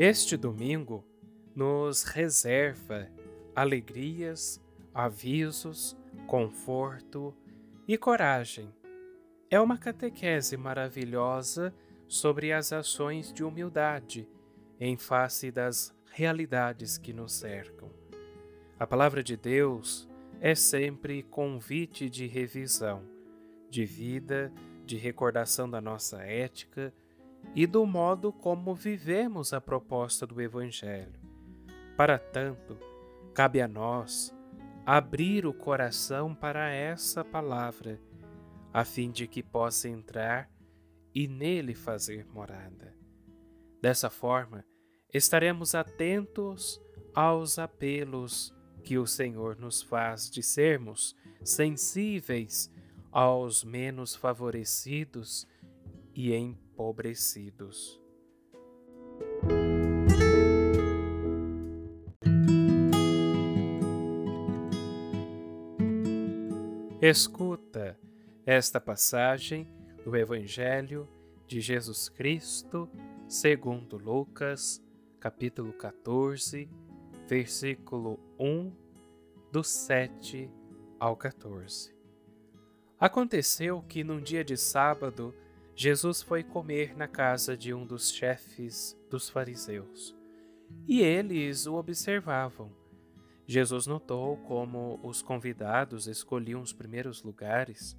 Este domingo nos reserva alegrias, avisos, conforto e coragem. É uma catequese maravilhosa sobre as ações de humildade em face das realidades que nos cercam. A palavra de Deus é sempre convite de revisão, de vida, de recordação da nossa ética e do modo como vivemos a proposta do Evangelho. Para tanto, cabe a nós abrir o coração para essa palavra, a fim de que possa entrar e nele fazer morada. Dessa forma, estaremos atentos aos apelos que o Senhor nos faz de sermos sensíveis aos menos favorecidos e empobrecidos. Escuta esta passagem do Evangelho de Jesus Cristo, segundo Lucas, capítulo 14, versículo 1, do 7 ao 14. Aconteceu que num dia de sábado, Jesus foi comer na casa de um dos chefes dos fariseus. E eles o observavam. Jesus notou como os convidados escolhiam os primeiros lugares.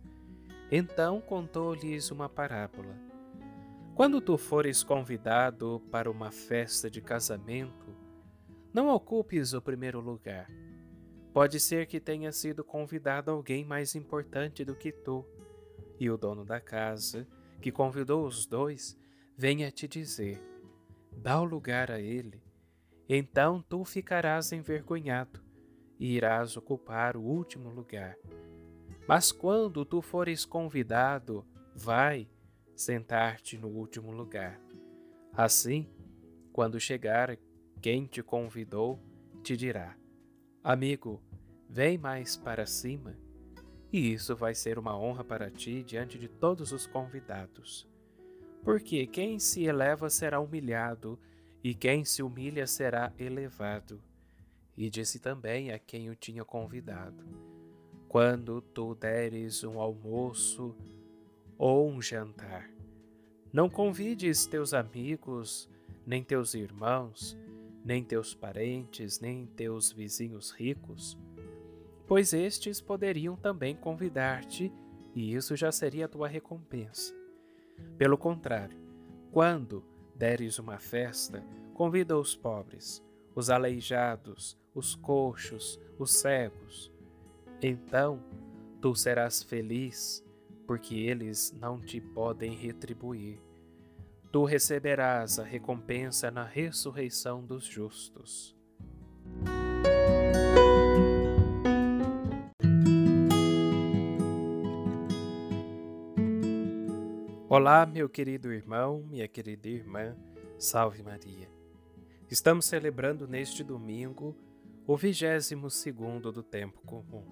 Então contou-lhes uma parábola. Quando tu fores convidado para uma festa de casamento, não ocupes o primeiro lugar. Pode ser que tenha sido convidado alguém mais importante do que tu, e o dono da casa que convidou os dois, venha te dizer: dá o lugar a ele. Então tu ficarás envergonhado e irás ocupar o último lugar. Mas quando tu fores convidado, vai sentar-te no último lugar. Assim, quando chegar quem te convidou, te dirá: Amigo, vem mais para cima e isso vai ser uma honra para ti diante de todos os convidados. Porque quem se eleva será humilhado, e quem se humilha será elevado. E disse também a quem o tinha convidado: Quando tu deres um almoço ou um jantar, não convides teus amigos, nem teus irmãos, nem teus parentes, nem teus vizinhos ricos pois estes poderiam também convidar-te, e isso já seria tua recompensa. Pelo contrário, quando deres uma festa, convida os pobres, os aleijados, os coxos, os cegos. Então tu serás feliz, porque eles não te podem retribuir. Tu receberás a recompensa na ressurreição dos justos. Olá, meu querido irmão, minha querida irmã, salve Maria. Estamos celebrando neste domingo o vigésimo segundo do tempo comum.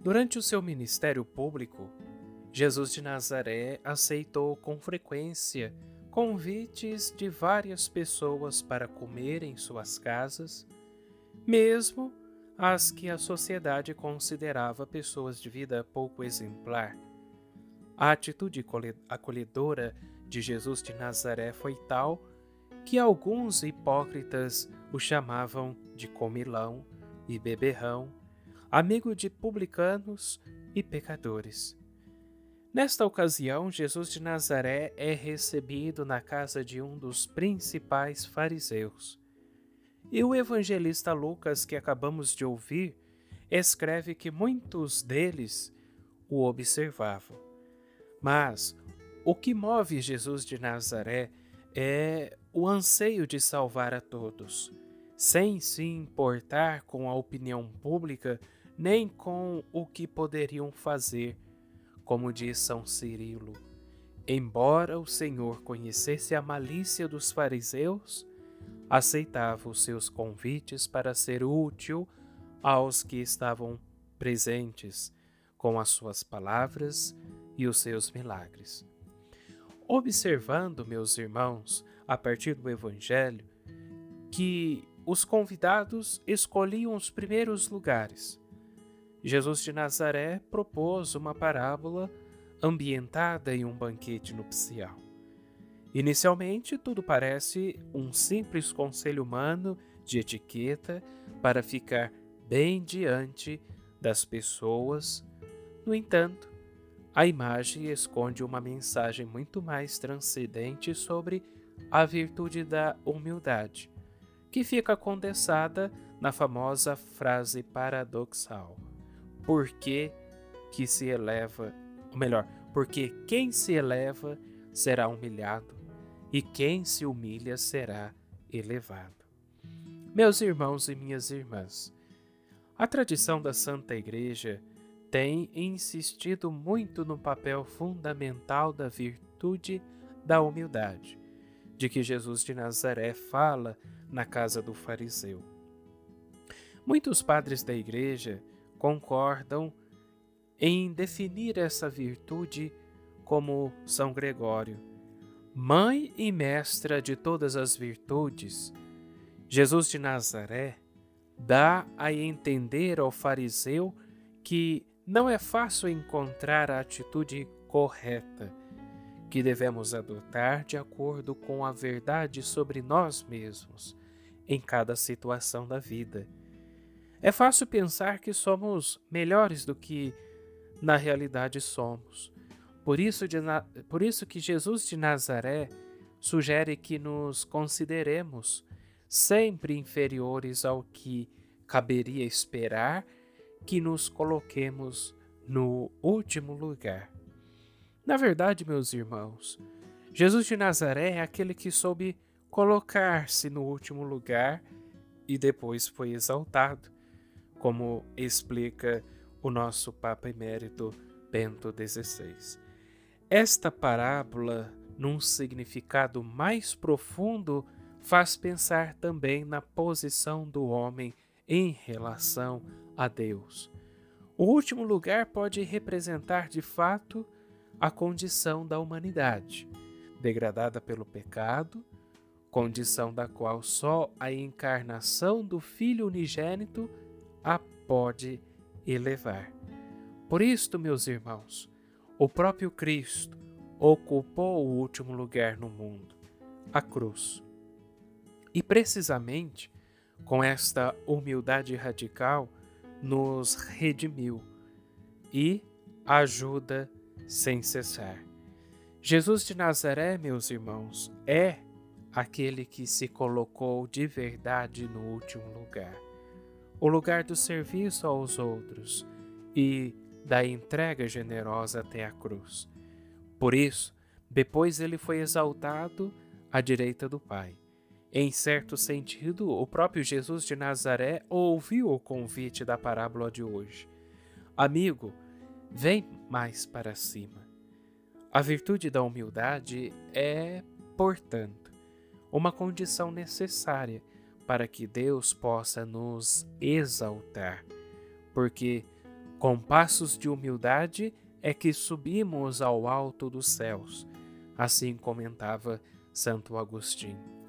Durante o seu ministério público, Jesus de Nazaré aceitou com frequência convites de várias pessoas para comer em suas casas, mesmo as que a sociedade considerava pessoas de vida pouco exemplar a atitude acolhedora de Jesus de Nazaré foi tal que alguns hipócritas o chamavam de comilão e beberrão, amigo de publicanos e pecadores. Nesta ocasião, Jesus de Nazaré é recebido na casa de um dos principais fariseus. E o evangelista Lucas, que acabamos de ouvir, escreve que muitos deles o observavam. Mas o que move Jesus de Nazaré é o anseio de salvar a todos, sem se importar com a opinião pública nem com o que poderiam fazer, como diz São Cirilo. Embora o Senhor conhecesse a malícia dos fariseus, aceitava os seus convites para ser útil aos que estavam presentes, com as suas palavras e os seus milagres. Observando, meus irmãos, a partir do Evangelho, que os convidados escolhiam os primeiros lugares. Jesus de Nazaré propôs uma parábola ambientada em um banquete nupcial. Inicialmente, tudo parece um simples conselho humano de etiqueta para ficar bem diante das pessoas. No entanto, a imagem esconde uma mensagem muito mais transcendente sobre a virtude da humildade, que fica condensada na famosa frase paradoxal: Porque que se eleva, ou melhor, porque quem se eleva será humilhado e quem se humilha será elevado. Meus irmãos e minhas irmãs, a tradição da Santa Igreja tem insistido muito no papel fundamental da virtude da humildade, de que Jesus de Nazaré fala na casa do fariseu. Muitos padres da Igreja concordam em definir essa virtude como São Gregório, mãe e mestra de todas as virtudes. Jesus de Nazaré dá a entender ao fariseu que não é fácil encontrar a atitude correta que devemos adotar de acordo com a verdade sobre nós mesmos em cada situação da vida. É fácil pensar que somos melhores do que na realidade somos. Por isso, de, por isso que Jesus de Nazaré sugere que nos consideremos sempre inferiores ao que caberia esperar que nos coloquemos no último lugar. Na verdade, meus irmãos, Jesus de Nazaré é aquele que soube colocar-se no último lugar e depois foi exaltado, como explica o nosso Papa Emérito Bento XVI. Esta parábola, num significado mais profundo, faz pensar também na posição do homem em relação a Deus. O último lugar pode representar de fato a condição da humanidade, degradada pelo pecado, condição da qual só a encarnação do Filho unigênito a pode elevar. Por isto, meus irmãos, o próprio Cristo ocupou o último lugar no mundo, a cruz. E precisamente com esta humildade radical, nos redimiu e ajuda sem cessar. Jesus de Nazaré, meus irmãos, é aquele que se colocou de verdade no último lugar o lugar do serviço aos outros e da entrega generosa até a cruz. Por isso, depois ele foi exaltado à direita do Pai em certo sentido, o próprio Jesus de Nazaré ouviu o convite da parábola de hoje. Amigo, vem mais para cima. A virtude da humildade é, portanto, uma condição necessária para que Deus possa nos exaltar, porque com passos de humildade é que subimos ao alto dos céus, assim comentava Santo Agostinho.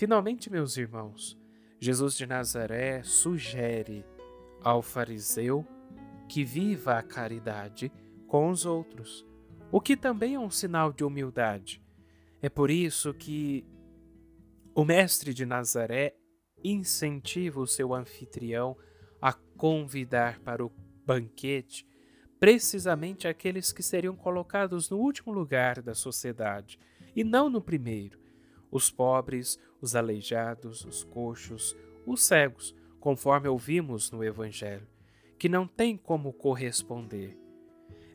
Finalmente, meus irmãos, Jesus de Nazaré sugere ao fariseu que viva a caridade com os outros, o que também é um sinal de humildade. É por isso que o mestre de Nazaré incentiva o seu anfitrião a convidar para o banquete precisamente aqueles que seriam colocados no último lugar da sociedade e não no primeiro os pobres, os aleijados, os coxos, os cegos, conforme ouvimos no Evangelho, que não tem como corresponder.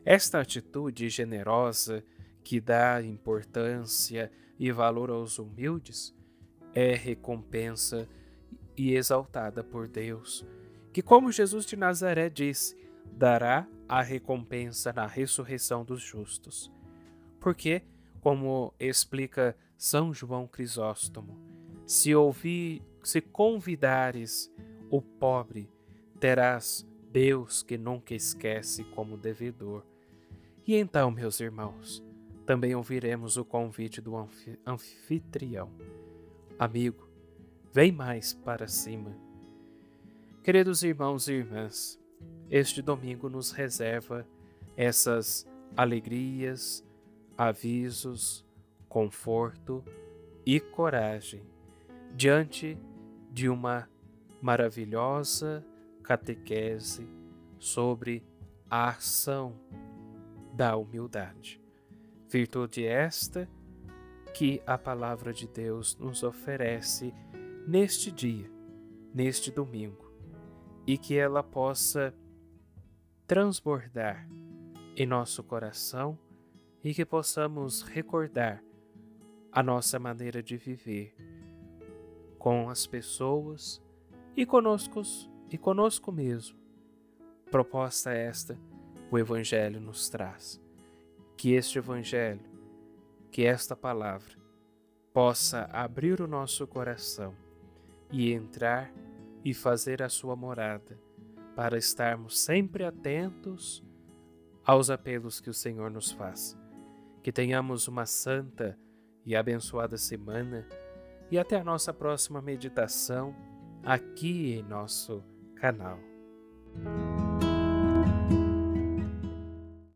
Esta atitude generosa, que dá importância e valor aos humildes, é recompensa e exaltada por Deus, que, como Jesus de Nazaré disse, dará a recompensa na ressurreição dos justos. Porque, como explica são João Crisóstomo, se ouvir, se convidares o pobre, terás Deus que nunca esquece como devedor. E então, meus irmãos, também ouviremos o convite do anfitrião. Amigo, vem mais para cima. Queridos irmãos e irmãs, este domingo nos reserva essas alegrias, avisos, conforto e coragem diante de uma maravilhosa catequese sobre a ação da humildade. Virtude esta que a palavra de Deus nos oferece neste dia, neste domingo, e que ela possa transbordar em nosso coração e que possamos recordar a nossa maneira de viver com as pessoas e conosco e conosco mesmo. Proposta esta o evangelho nos traz. Que este evangelho, que esta palavra possa abrir o nosso coração e entrar e fazer a sua morada, para estarmos sempre atentos aos apelos que o Senhor nos faz. Que tenhamos uma santa e abençoada semana e até a nossa próxima meditação aqui em nosso canal.